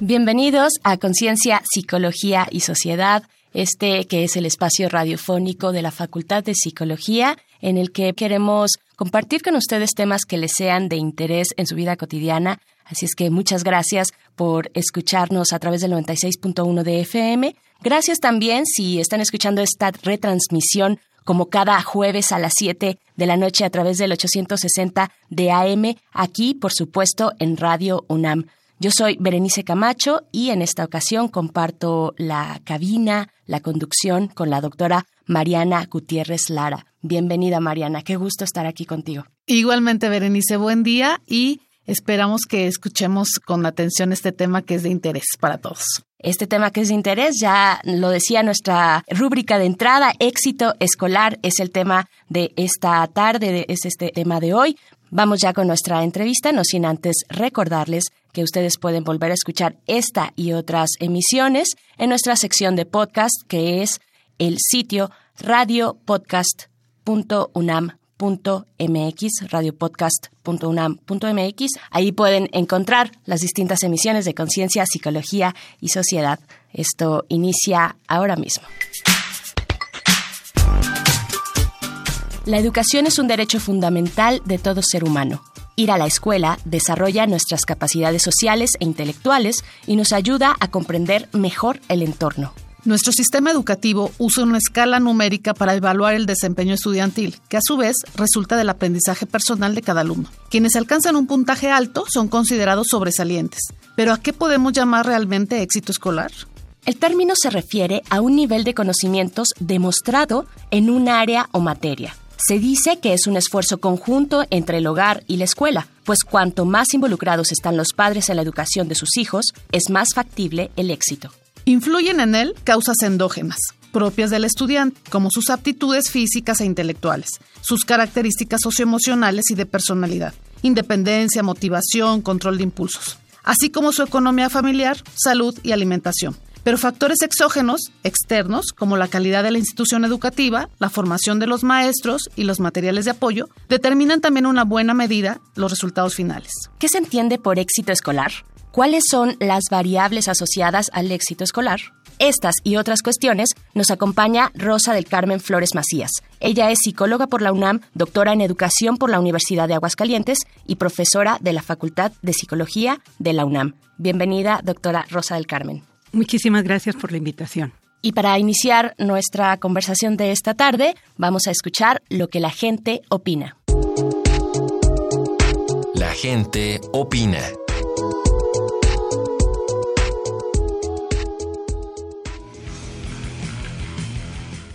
Bienvenidos a Conciencia, Psicología y Sociedad, este que es el espacio radiofónico de la Facultad de Psicología, en el que queremos compartir con ustedes temas que les sean de interés en su vida cotidiana. Así es que muchas gracias por escucharnos a través del 96.1 de FM. Gracias también si están escuchando esta retransmisión como cada jueves a las 7 de la noche a través del 860 de AM, aquí, por supuesto, en Radio UNAM. Yo soy Berenice Camacho y en esta ocasión comparto la cabina, la conducción con la doctora Mariana Gutiérrez Lara. Bienvenida Mariana, qué gusto estar aquí contigo. Igualmente Berenice, buen día y esperamos que escuchemos con atención este tema que es de interés para todos. Este tema que es de interés, ya lo decía nuestra rúbrica de entrada, éxito escolar es el tema de esta tarde, es este tema de hoy. Vamos ya con nuestra entrevista, no sin antes recordarles que ustedes pueden volver a escuchar esta y otras emisiones en nuestra sección de podcast, que es el sitio radiopodcast.unam.mx, radiopodcast.unam.mx. Ahí pueden encontrar las distintas emisiones de conciencia, psicología y sociedad. Esto inicia ahora mismo. La educación es un derecho fundamental de todo ser humano. Ir a la escuela desarrolla nuestras capacidades sociales e intelectuales y nos ayuda a comprender mejor el entorno. Nuestro sistema educativo usa una escala numérica para evaluar el desempeño estudiantil, que a su vez resulta del aprendizaje personal de cada alumno. Quienes alcanzan un puntaje alto son considerados sobresalientes. Pero ¿a qué podemos llamar realmente éxito escolar? El término se refiere a un nivel de conocimientos demostrado en un área o materia, se dice que es un esfuerzo conjunto entre el hogar y la escuela, pues cuanto más involucrados están los padres en la educación de sus hijos, es más factible el éxito. Influyen en él causas endógenas, propias del estudiante, como sus aptitudes físicas e intelectuales, sus características socioemocionales y de personalidad, independencia, motivación, control de impulsos, así como su economía familiar, salud y alimentación. Pero factores exógenos, externos, como la calidad de la institución educativa, la formación de los maestros y los materiales de apoyo, determinan también una buena medida los resultados finales. ¿Qué se entiende por éxito escolar? ¿Cuáles son las variables asociadas al éxito escolar? Estas y otras cuestiones nos acompaña Rosa del Carmen Flores Macías. Ella es psicóloga por la UNAM, doctora en educación por la Universidad de Aguascalientes y profesora de la Facultad de Psicología de la UNAM. Bienvenida, doctora Rosa del Carmen. Muchísimas gracias por la invitación. Y para iniciar nuestra conversación de esta tarde, vamos a escuchar lo que la gente opina. La gente opina.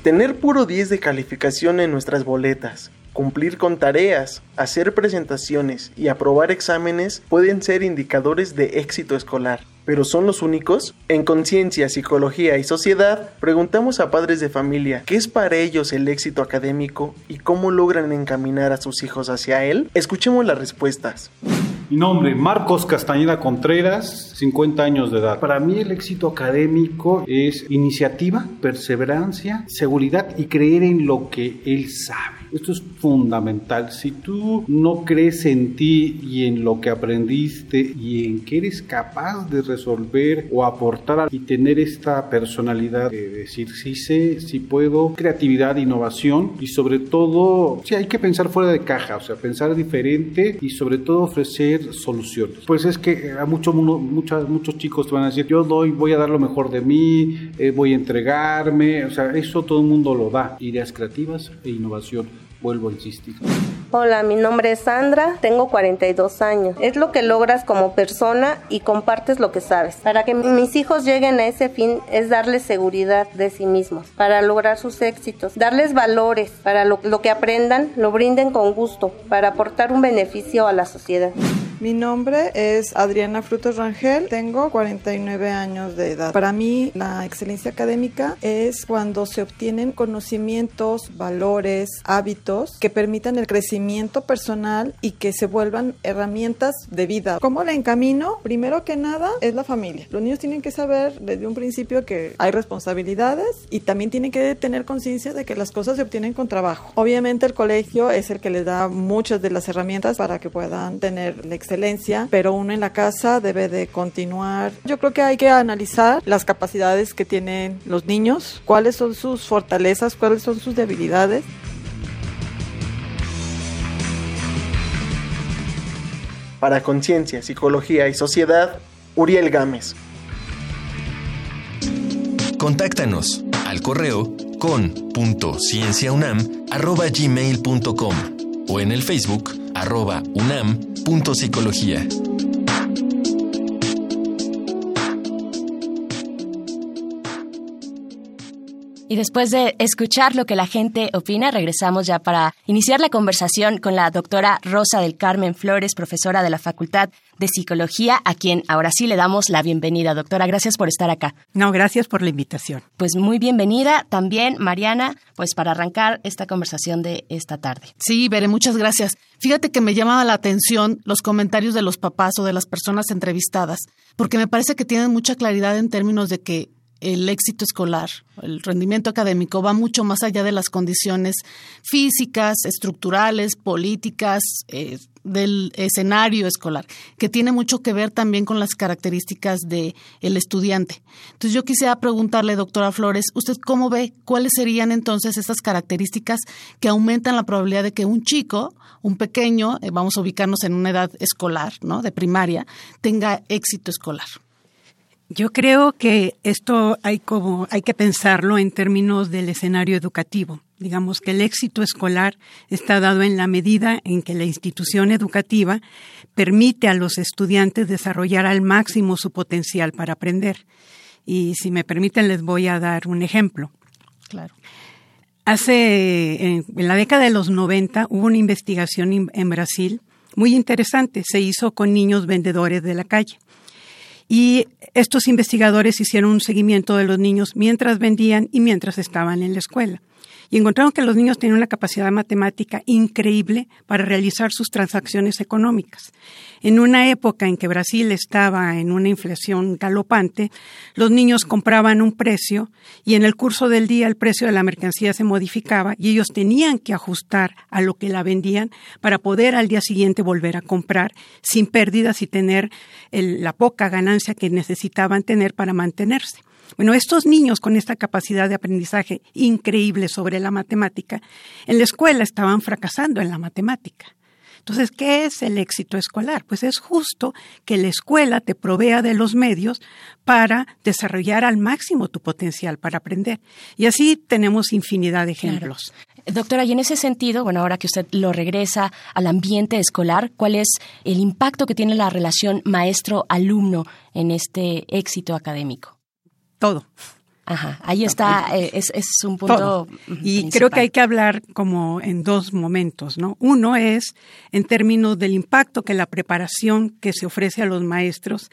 Tener puro 10 de calificación en nuestras boletas, cumplir con tareas, hacer presentaciones y aprobar exámenes pueden ser indicadores de éxito escolar. ¿Pero son los únicos? En Conciencia, Psicología y Sociedad preguntamos a padres de familia qué es para ellos el éxito académico y cómo logran encaminar a sus hijos hacia él. Escuchemos las respuestas. Nombre, Marcos Castañeda Contreras, 50 años de edad. Para mí el éxito académico es iniciativa, perseverancia, seguridad y creer en lo que él sabe. Esto es fundamental. Si tú no crees en ti y en lo que aprendiste y en que eres capaz de resolver o aportar y tener esta personalidad de decir sí sé, sí puedo, creatividad, innovación y sobre todo, sí hay que pensar fuera de caja, o sea, pensar diferente y sobre todo ofrecer soluciones. Pues es que a muchos muchos muchos chicos te van a decir, yo doy, voy a dar lo mejor de mí, eh, voy a entregarme, o sea, eso todo el mundo lo da, ideas creativas e innovación vuelvo a insistir. Hola, mi nombre es Sandra, tengo 42 años. Es lo que logras como persona y compartes lo que sabes. Para que mis hijos lleguen a ese fin es darles seguridad de sí mismos, para lograr sus éxitos, darles valores, para lo, lo que aprendan lo brinden con gusto, para aportar un beneficio a la sociedad. Mi nombre es Adriana Frutos Rangel, tengo 49 años de edad. Para mí la excelencia académica es cuando se obtienen conocimientos, valores, hábitos que permitan el crecimiento personal y que se vuelvan herramientas de vida. ¿Cómo la encamino? Primero que nada es la familia. Los niños tienen que saber desde un principio que hay responsabilidades y también tienen que tener conciencia de que las cosas se obtienen con trabajo. Obviamente el colegio es el que les da muchas de las herramientas para que puedan tener la excelencia, pero uno en la casa debe de continuar. Yo creo que hay que analizar las capacidades que tienen los niños, cuáles son sus fortalezas, cuáles son sus debilidades. Para Conciencia, Psicología y Sociedad, Uriel Gámez. Contáctanos al correo con.cienciaunam.gmail.com o en el Facebook arroba unam.psicología. Y después de escuchar lo que la gente opina, regresamos ya para iniciar la conversación con la doctora Rosa del Carmen Flores, profesora de la Facultad de Psicología, a quien ahora sí le damos la bienvenida. Doctora, gracias por estar acá. No, gracias por la invitación. Pues muy bienvenida también, Mariana, pues para arrancar esta conversación de esta tarde. Sí, Bere, muchas gracias. Fíjate que me llamaba la atención los comentarios de los papás o de las personas entrevistadas, porque me parece que tienen mucha claridad en términos de que el éxito escolar, el rendimiento académico va mucho más allá de las condiciones físicas, estructurales, políticas, eh, del escenario escolar, que tiene mucho que ver también con las características del el estudiante. Entonces yo quisiera preguntarle, doctora Flores, ¿usted cómo ve cuáles serían entonces esas características que aumentan la probabilidad de que un chico, un pequeño, eh, vamos a ubicarnos en una edad escolar, ¿no? De primaria, tenga éxito escolar? Yo creo que esto hay como hay que pensarlo en términos del escenario educativo. Digamos que el éxito escolar está dado en la medida en que la institución educativa permite a los estudiantes desarrollar al máximo su potencial para aprender. Y si me permiten les voy a dar un ejemplo. Claro. Hace en, la década de los 90 hubo una investigación en Brasil muy interesante, se hizo con niños vendedores de la calle. Y estos investigadores hicieron un seguimiento de los niños mientras vendían y mientras estaban en la escuela y encontraron que los niños tenían una capacidad matemática increíble para realizar sus transacciones económicas. En una época en que Brasil estaba en una inflación galopante, los niños compraban un precio y en el curso del día el precio de la mercancía se modificaba y ellos tenían que ajustar a lo que la vendían para poder al día siguiente volver a comprar sin pérdidas y tener la poca ganancia que necesitaban tener para mantenerse. Bueno, estos niños con esta capacidad de aprendizaje increíble sobre la matemática, en la escuela estaban fracasando en la matemática. Entonces, ¿qué es el éxito escolar? Pues es justo que la escuela te provea de los medios para desarrollar al máximo tu potencial para aprender. Y así tenemos infinidad de ejemplos. Doctora, y en ese sentido, bueno, ahora que usted lo regresa al ambiente escolar, ¿cuál es el impacto que tiene la relación maestro-alumno en este éxito académico? Todo. Ajá, ahí está, eh, es, es un punto. Y creo que hay que hablar como en dos momentos, ¿no? Uno es en términos del impacto que la preparación que se ofrece a los maestros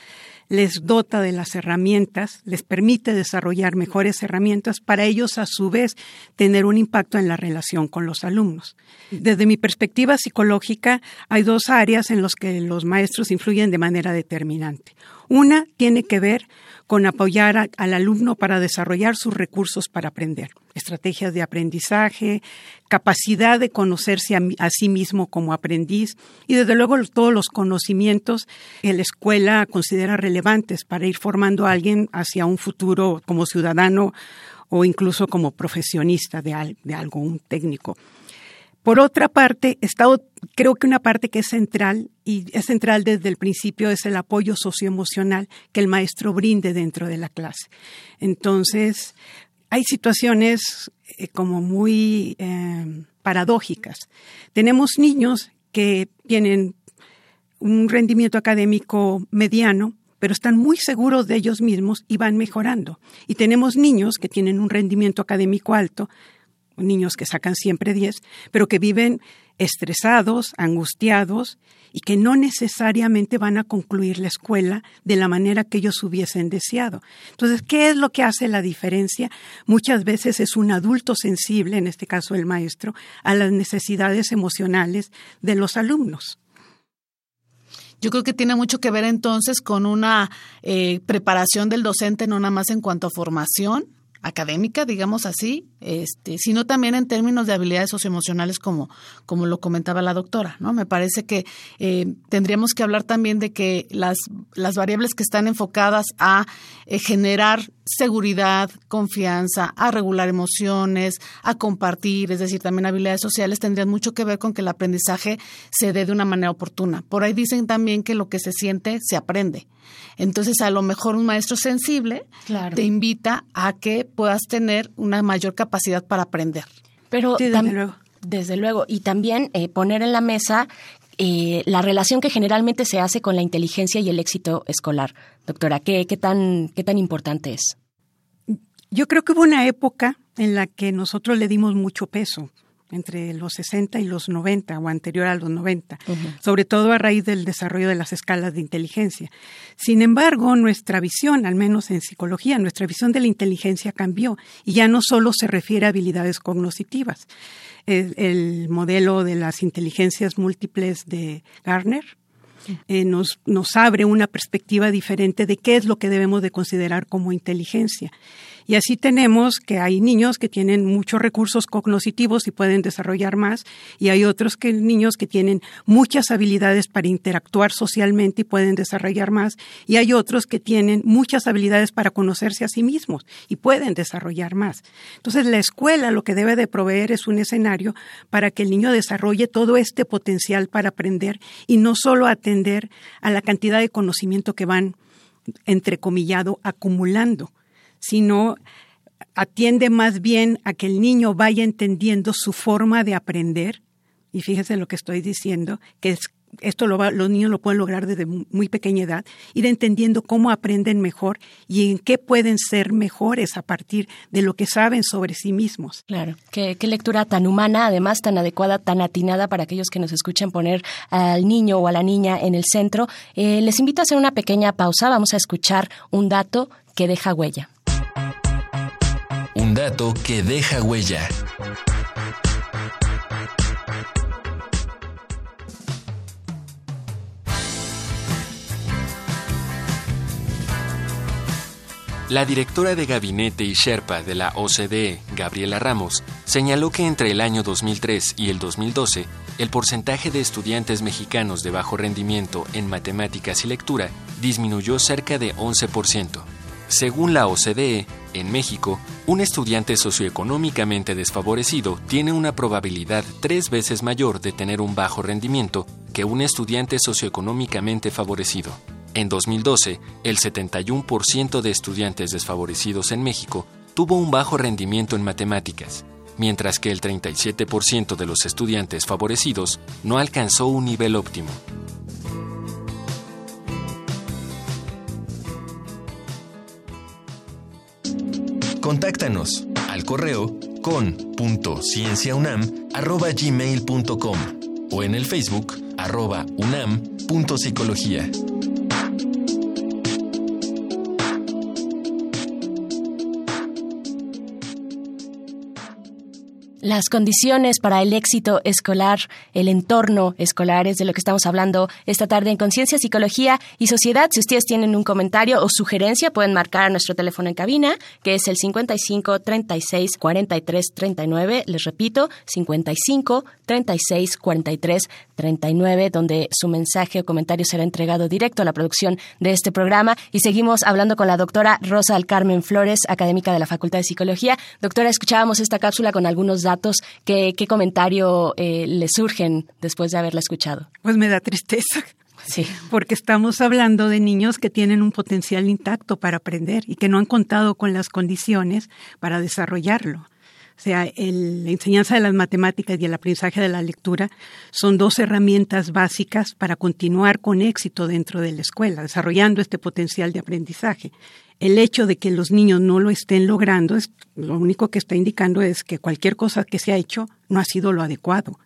les dota de las herramientas, les permite desarrollar mejores herramientas para ellos a su vez tener un impacto en la relación con los alumnos. Desde mi perspectiva psicológica, hay dos áreas en las que los maestros influyen de manera determinante. Una tiene que ver con apoyar al alumno para desarrollar sus recursos para aprender, estrategias de aprendizaje, capacidad de conocerse a, sí mismo como aprendiz y desde luego todos los conocimientos que la escuela considera relevantes para ir formando a alguien hacia un futuro como ciudadano o incluso como profesionista de, de algo, un técnico. Por otra parte, creo que una parte que es central y es central desde el principio es el apoyo socioemocional que el maestro brinde dentro de la clase. Entonces, hay situaciones eh, como muy eh, paradójicas. Tenemos niños que tienen un rendimiento académico mediano, pero están muy seguros de ellos mismos y van mejorando. Y tenemos niños que tienen un rendimiento académico alto, niños que sacan siempre 10, pero que viven estresados, angustiados y que no necesariamente van a concluir la escuela de la manera que ellos hubiesen deseado. Entonces, ¿qué es lo que hace la diferencia? Muchas veces es un adulto sensible, en este caso el maestro, a las necesidades emocionales de los alumnos. Yo creo que tiene mucho que ver entonces con una eh, preparación del docente, no nada más en cuanto a formación, académica, digamos así, este, sino también en términos de habilidades socioemocionales, como, como lo comentaba la doctora, ¿no? Me parece que eh, tendríamos que hablar también de que las, las variables que están enfocadas a eh, generar seguridad, confianza, a regular emociones, a compartir, es decir, también habilidades sociales, tendrían mucho que ver con que el aprendizaje se dé de una manera oportuna. Por ahí dicen también que lo que se siente se aprende. Entonces, a lo mejor un maestro sensible te invita a que puedas tener una mayor capacidad para aprender. Pero desde luego. Desde luego. Y también eh, poner en la mesa eh, la relación que generalmente se hace con la inteligencia y el éxito escolar. Doctora, ¿qué, qué, tan, ¿qué tan importante es? Yo creo que hubo una época en la que nosotros le dimos mucho peso entre los 60 y los 90 o anterior a los 90, sobre todo a raíz del desarrollo de las escalas de inteligencia. Sin embargo, nuestra visión, al menos en psicología, nuestra visión de la inteligencia cambió y ya no solo se refiere a habilidades cognitivas. El, modelo de las inteligencias múltiples de Garner eh, nos, nos abre una perspectiva diferente de qué es lo que debemos de considerar como inteligencia. Y así tenemos que hay niños que tienen muchos recursos cognitivos y pueden desarrollar más, y hay otros que niños que tienen muchas habilidades para interactuar socialmente y pueden desarrollar más, y hay otros que tienen muchas habilidades para conocerse a sí mismos y pueden desarrollar más. Entonces, la escuela lo que debe de proveer es un escenario para que el niño desarrolle todo este potencial para aprender y no solo atender a la cantidad de conocimiento que van entrecomillado acumulando sino atiende más bien a que el niño vaya entendiendo su forma de aprender. Y fíjese lo que estoy diciendo, que es, esto lo los niños lo pueden lograr desde muy pequeña edad, ir entendiendo cómo aprenden mejor y en qué pueden ser mejores a partir de lo que saben sobre sí mismos. Claro, qué, lectura tan humana, además tan adecuada, tan atinada para aquellos que nos escuchan poner al niño o a la niña en el centro. Eh, les invito a hacer una pequeña pausa, vamos a escuchar un dato que deja huella. Un dato que deja huella. La directora de gabinete y Sherpa de la OCDE, Gabriela Ramos, señaló que entre el año 2003 y el 2012, el porcentaje de estudiantes mexicanos de bajo rendimiento en matemáticas y lectura disminuyó cerca de 11%. Según la OCDE, en México, un estudiante socioeconómicamente desfavorecido tiene una probabilidad tres veces mayor de tener un bajo rendimiento que un estudiante socioeconómicamente favorecido. En 2012, el 71% de estudiantes desfavorecidos en México tuvo un bajo rendimiento en matemáticas, mientras que el 37% de los estudiantes favorecidos no alcanzó un nivel óptimo. Contáctanos al correo con.cienciaunam.gmail.com o en el Facebook arroba unam.psicología. Las condiciones para el éxito escolar, el entorno escolar es de lo que estamos hablando esta tarde en Conciencia, Psicología y Sociedad. Si ustedes tienen un comentario o sugerencia, pueden marcar a nuestro teléfono en cabina, que es el 55 36 43 39. Les repito, 55 36 43 39, donde su mensaje o comentario será entregado directo a la producción de este programa. Y seguimos hablando con la doctora Rosa Alcarmen Flores, académica de la Facultad de Psicología. Doctora, escuchábamos esta cápsula con algunos datos. ¿Qué, qué comentario eh, le surgen después de haberla escuchado? Pues me da tristeza. Sí. Porque estamos hablando de niños que tienen un potencial intacto para aprender y que no han contado con las condiciones para desarrollarlo. O sea, la enseñanza de las matemáticas y el aprendizaje de la lectura son dos herramientas básicas para continuar con éxito dentro de la escuela, desarrollando este potencial de aprendizaje. El hecho de que los niños no lo estén logrando, es, lo único que está indicando es que cualquier cosa que se ha hecho no ha sido lo adecuado.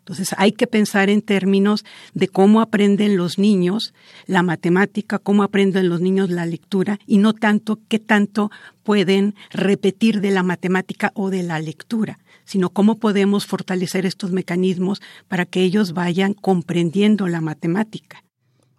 Entonces hay que pensar en términos de cómo aprenden los niños la matemática, cómo aprenden los niños la lectura y no tanto qué tanto pueden repetir de la matemática o de la lectura, sino cómo podemos fortalecer estos mecanismos para que ellos vayan comprendiendo la matemática.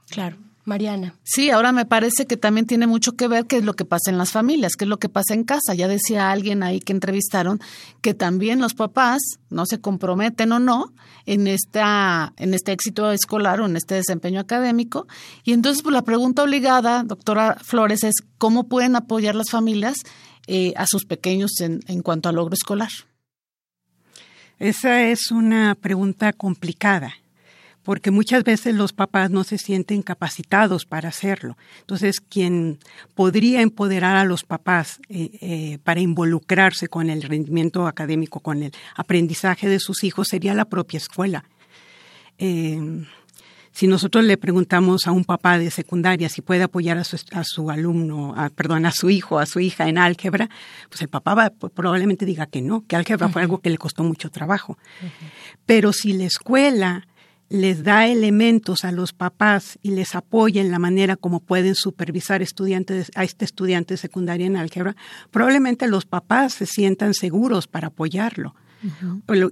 Claro. Mariana. Sí, ahora me parece que también tiene mucho que ver qué es lo que pasa en las familias, qué es lo que pasa en casa. Ya decía alguien ahí que entrevistaron que también los papás no se comprometen o no en esta en este éxito escolar o en este desempeño académico. Y entonces pues, la pregunta obligada, doctora Flores, es cómo pueden apoyar las familias eh, a sus pequeños en, en cuanto al logro escolar. Esa es una pregunta complicada porque muchas veces los papás no se sienten capacitados para hacerlo. Entonces, quien podría empoderar a los papás eh, eh, para involucrarse con el rendimiento académico, con el aprendizaje de sus hijos, sería la propia escuela. Eh, si nosotros le preguntamos a un papá de secundaria si puede apoyar a su, alumno, perdón, a su hijo, a su hija en álgebra, pues el papá va, probablemente diga que no, que álgebra fue algo que le costó mucho trabajo. Pero si la escuela les da elementos a los papás y les apoya en la manera como pueden supervisar estudiantes, a este estudiante secundario en álgebra, probablemente los papás se sientan seguros para apoyarlo.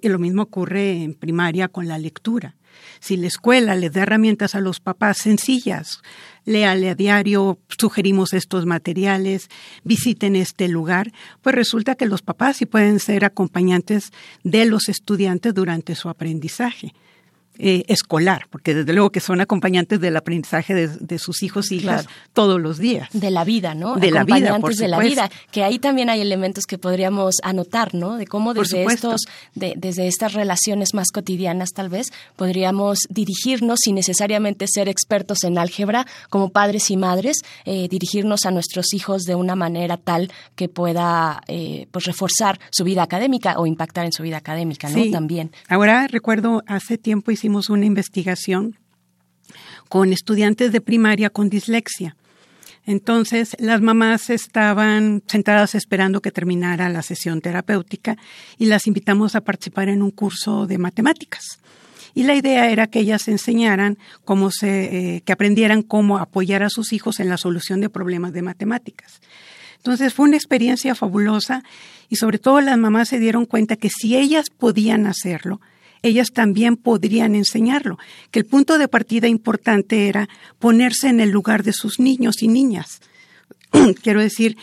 y lo mismo ocurre en primaria con la lectura. Si la escuela les da herramientas a los papás sencillas, léale a diario, sugerimos estos materiales, visiten este lugar, pues resulta que los papás sí pueden ser acompañantes de los estudiantes durante su aprendizaje. Eh, escolar, porque desde luego que son acompañantes del aprendizaje de, sus hijos y hijas todos los días. De la vida, ¿no? De la vida, por de la vida, que ahí también hay elementos que podríamos anotar, ¿no? De cómo desde estos, desde estas relaciones más cotidianas tal vez podríamos dirigirnos sin necesariamente ser expertos en álgebra como padres y madres, eh, dirigirnos a nuestros hijos de una manera tal que pueda eh, pues reforzar su vida académica o impactar en su vida académica, ¿no? También. Ahora recuerdo hace tiempo hicimos una investigación con estudiantes de primaria con dislexia. Entonces, las mamás estaban sentadas esperando que terminara la sesión terapéutica y las invitamos a participar en un curso de matemáticas. Y la idea era que ellas enseñaran cómo se, eh, que aprendieran cómo apoyar a sus hijos en la solución de problemas de matemáticas. Entonces fue una experiencia fabulosa y sobre todo las mamás se dieron cuenta que si ellas podían hacerlo, ellas también podrían enseñarlo, que el punto de partida importante era ponerse en el lugar de sus niños y niñas. Quiero decir,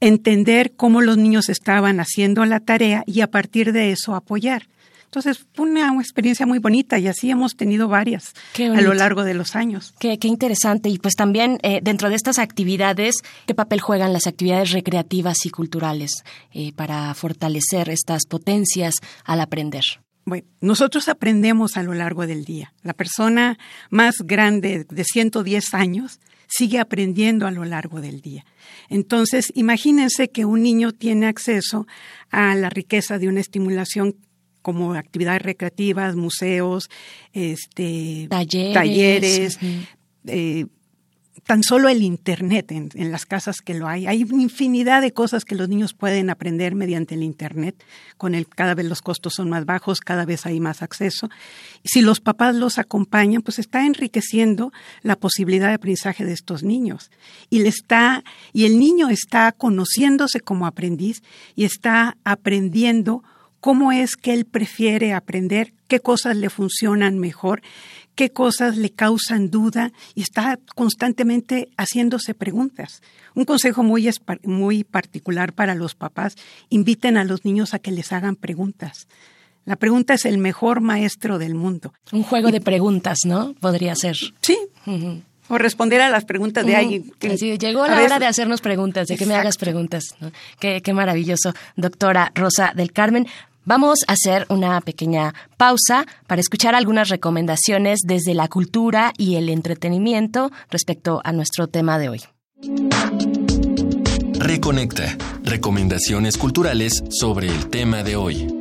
entender cómo los niños estaban haciendo la tarea y a partir de eso apoyar. Entonces fue una experiencia muy bonita y así hemos tenido varias a lo largo de los años. Qué, interesante. Y pues también eh, dentro de estas actividades, ¿qué papel juegan las actividades recreativas y culturales eh, para fortalecer estas potencias al aprender? Bueno, nosotros aprendemos a lo largo del día. La persona más grande de 110 años sigue aprendiendo a lo largo del día. Entonces, imagínense que un niño tiene acceso a la riqueza de una estimulación como actividades recreativas, museos, este, talleres, tan solo el Internet en, las casas que lo hay. Hay infinidad de cosas que los niños pueden aprender mediante el Internet. Con el cada vez los costos son más bajos, cada vez hay más acceso. Si los papás los acompañan, pues está enriqueciendo la posibilidad de aprendizaje de estos niños. Y le está y el niño está conociéndose como aprendiz y está aprendiendo cómo es que él prefiere aprender, qué cosas le funcionan mejor qué cosas le causan duda y está constantemente haciéndose preguntas. Un consejo muy, muy particular para los papás, inviten a los niños a que les hagan preguntas. La pregunta es el mejor maestro del mundo. Un juego de preguntas, ¿no? Podría ser. Sí. O responder a las preguntas de alguien. llegó la hora de hacernos preguntas, de que me hagas preguntas. Qué, qué maravilloso, doctora Rosa del Carmen. Vamos a hacer una pequeña pausa para escuchar algunas recomendaciones desde la cultura y el entretenimiento respecto a nuestro tema de hoy. Reconecta Recomendaciones culturales sobre el tema de hoy.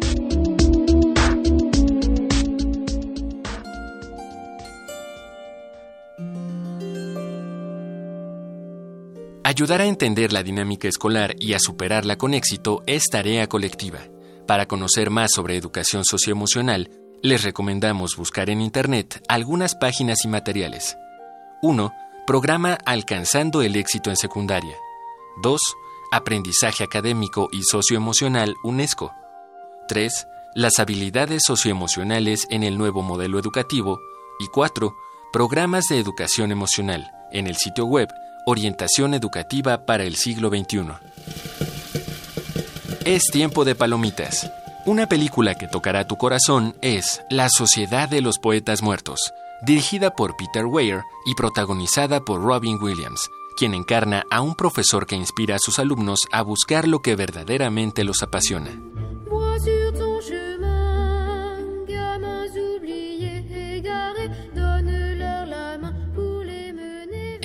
Ayudar a entender la dinámica escolar y a superarla con éxito es tarea colectiva. Para conocer más sobre educación socioemocional, les recomendamos buscar en Internet algunas páginas y materiales. 1. Programa Alcanzando el éxito en secundaria. 2. Aprendizaje académico y socioemocional UNESCO. 3. Las habilidades socioemocionales en el nuevo modelo educativo. Y 4. Programas de educación emocional en el sitio web Orientación Educativa para el siglo XXI. Es tiempo de palomitas. Una película que tocará tu corazón es La Sociedad de los Poetas Muertos, dirigida por Peter Weir y protagonizada por Robin Williams, quien encarna a un profesor que inspira a sus alumnos a buscar lo que verdaderamente los apasiona.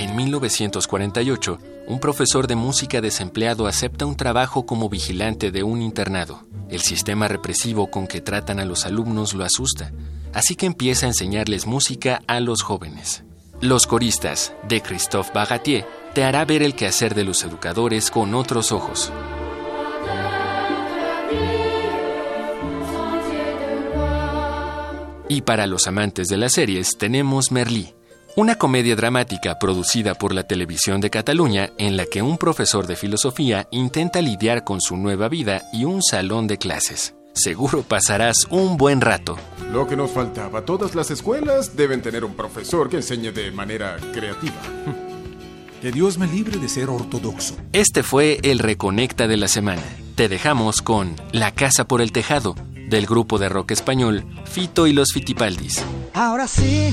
En 1948, un profesor de música desempleado acepta un trabajo como vigilante de un internado. El sistema represivo con que tratan a los alumnos lo asusta, así que empieza a enseñarles música a los jóvenes. Los coristas, de Christophe Bagatier, te hará ver el quehacer de los educadores con otros ojos. Y para los amantes de las series tenemos Merlí, una comedia dramática producida por la televisión de Cataluña en la que un profesor de filosofía intenta lidiar con su nueva vida y un salón de clases. Seguro pasarás un buen rato. Lo que nos faltaba, todas las escuelas deben tener un profesor que enseñe de manera creativa. Que Dios me libre de ser ortodoxo. Este fue el Reconecta de la semana. Te dejamos con La Casa por el Tejado, del grupo de rock español Fito y los Fitipaldis. Ahora sí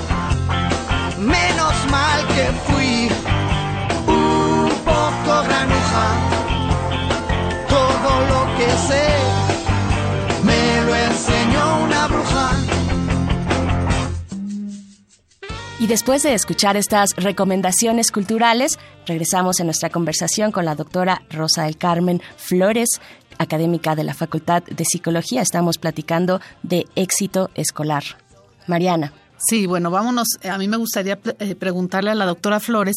después de escuchar estas recomendaciones culturales, regresamos en nuestra conversación con la doctora Rosa del Carmen Flores, académica de la Facultad de Psicología. Estamos platicando de éxito escolar. Mariana. Sí, bueno, vámonos. A mí me gustaría eh, preguntarle a la doctora Flores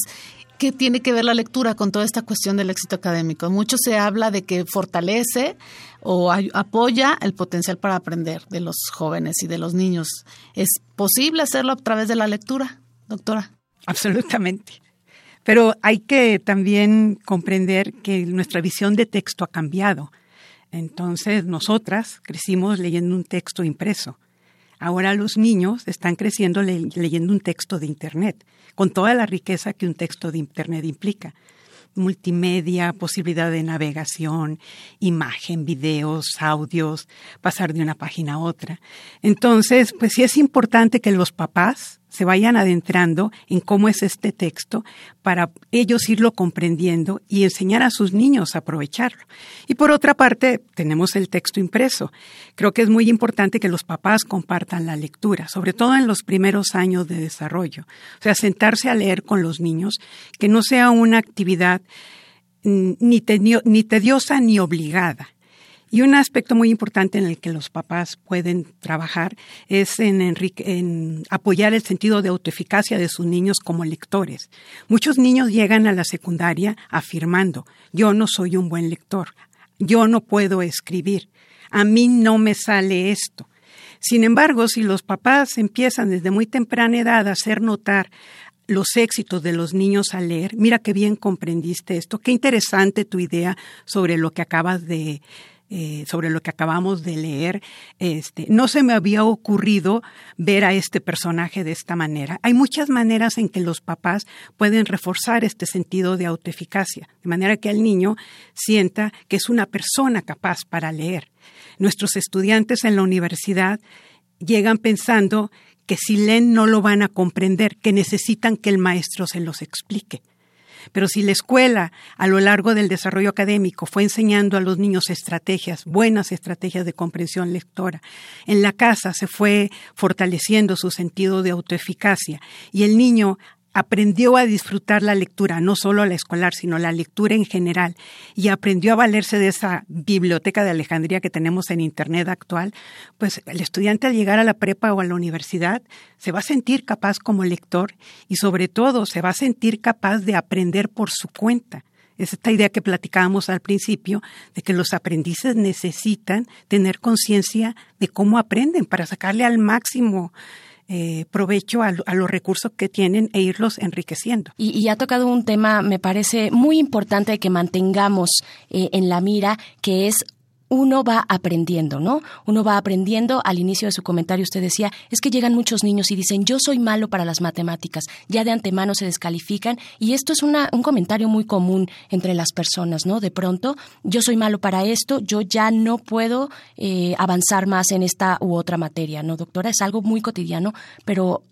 ¿Qué tiene que ver la lectura con toda esta cuestión del éxito académico? Mucho se habla de que fortalece o apoya el potencial para aprender de los jóvenes y de los niños. ¿Es posible hacerlo a través de la lectura, doctora? Absolutamente. Pero hay que también comprender que nuestra visión de texto ha cambiado. Entonces, nosotras crecimos leyendo un texto impreso. Ahora los niños están creciendo leyendo un texto de Internet con toda la riqueza que un texto de Internet implica. Multimedia, posibilidad de navegación, imagen, videos, audios, pasar de una página a otra. Entonces, pues sí es importante que los papás se vayan adentrando en cómo es este texto para ellos irlo comprendiendo y enseñar a sus niños a aprovecharlo. Y por otra parte, tenemos el texto impreso. Creo que es muy importante que los papás compartan la lectura, sobre todo en los primeros años de desarrollo. O sea, sentarse a leer con los niños, que no sea una actividad mm, ni, tediosa ni obligada y un aspecto muy importante en el que los papás pueden trabajar es en, apoyar el sentido de autoeficacia de sus niños como lectores. Muchos niños llegan a la secundaria afirmando, yo no soy un buen lector, yo no puedo escribir, a mí no me sale esto. Sin embargo, si los papás empiezan desde muy temprana edad a hacer notar los éxitos de los niños al leer, mira qué bien comprendiste esto, qué interesante tu idea sobre lo que acabas de, eh, sobre lo que acabamos de leer, este, no se me había ocurrido ver a este personaje de esta manera. Hay muchas maneras en que los papás pueden reforzar este sentido de autoeficacia, de manera que el niño sienta que es una persona capaz para leer. Nuestros estudiantes en la universidad llegan pensando que si leen no lo van a comprender, que necesitan que el maestro se los explique. Pero si la escuela a lo largo del desarrollo académico fue enseñando a los niños estrategias, buenas estrategias de comprensión lectora, en la casa se fue fortaleciendo su sentido de autoeficacia y el niño aprendió a disfrutar la lectura, no solo la escolar, sino la lectura en general, y aprendió a valerse de esa biblioteca de Alejandría que tenemos en Internet actual, pues el estudiante al llegar a la prepa o a la universidad se va a sentir capaz como lector y sobre todo se va a sentir capaz de aprender por su cuenta. Es esta idea que platicábamos al principio de que los aprendices necesitan tener conciencia de cómo aprenden para sacarle al máximo eh, provecho a, los recursos que tienen e irlos enriqueciendo. Y, ha tocado un tema, me parece muy importante que mantengamos eh, en la mira, que es uno va aprendiendo, ¿no? Uno va aprendiendo. Al inicio de su comentario usted decía, es que llegan muchos niños y dicen, yo soy malo para las matemáticas, ya de antemano se descalifican y esto es una, un comentario muy común entre las personas, ¿no? De pronto, yo soy malo para esto, yo ya no puedo eh, avanzar más en esta u otra materia, ¿no, doctora? Es algo muy cotidiano, pero...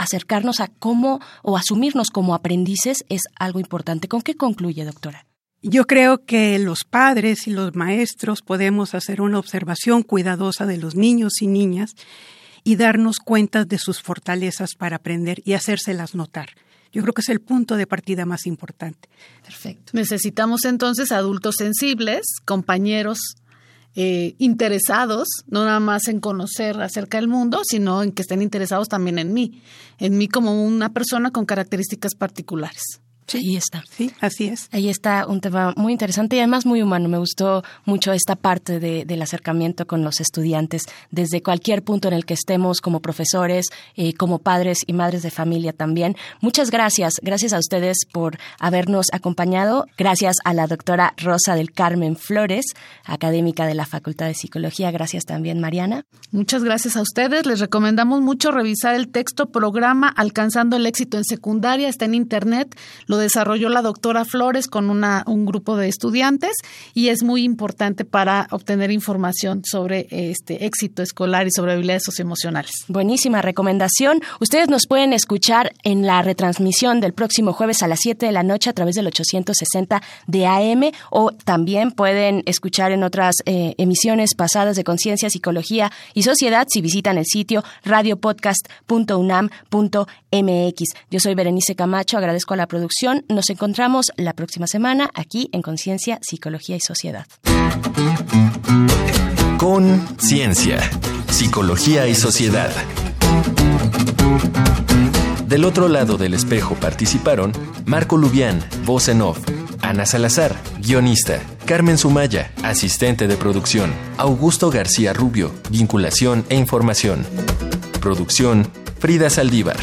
acercarnos a cómo o asumirnos como aprendices es algo importante. ¿Con qué concluye, doctora? Yo creo que los padres y los maestros podemos hacer una observación cuidadosa de los niños y niñas y darnos cuenta de sus fortalezas para aprender y hacérselas notar. Yo creo que es el punto de partida más importante. Perfecto. Necesitamos entonces adultos sensibles, compañeros eh, interesados, no nada más en conocer acerca del mundo, sino en que estén interesados también en mí, en mí como una persona con características particulares. Sí, ahí está. Sí, así es. Ahí está un tema muy interesante y además muy humano. Me gustó mucho esta parte de, del acercamiento con los estudiantes desde cualquier punto en el que estemos como profesores, eh, como padres y madres de familia también. Muchas gracias. Gracias a ustedes por habernos acompañado. Gracias a la doctora Rosa del Carmen Flores, académica de la Facultad de Psicología. Gracias también, Mariana. Muchas gracias a ustedes. Les recomendamos mucho revisar el texto programa Alcanzando el éxito en secundaria. Está en internet. Lo desarrolló la doctora Flores con una, un grupo de estudiantes y es muy importante para obtener información sobre este éxito escolar y sobre habilidades socioemocionales. Buenísima recomendación. Ustedes nos pueden escuchar en la retransmisión del próximo jueves a las 7 de la noche a través del 860 de AM o también pueden escuchar en otras eh, emisiones pasadas de Conciencia, Psicología y Sociedad si visitan el sitio radiopodcast.unam.mx. Yo soy Berenice Camacho, agradezco a la producción. Nos encontramos la próxima semana aquí en Conciencia, Psicología y Sociedad. Conciencia, Psicología y Sociedad. Del otro lado del espejo participaron Marco Lubián, voz en off, Ana Salazar, guionista, Carmen Sumaya, asistente de producción, Augusto García Rubio, vinculación e información. Producción, Frida Saldívar.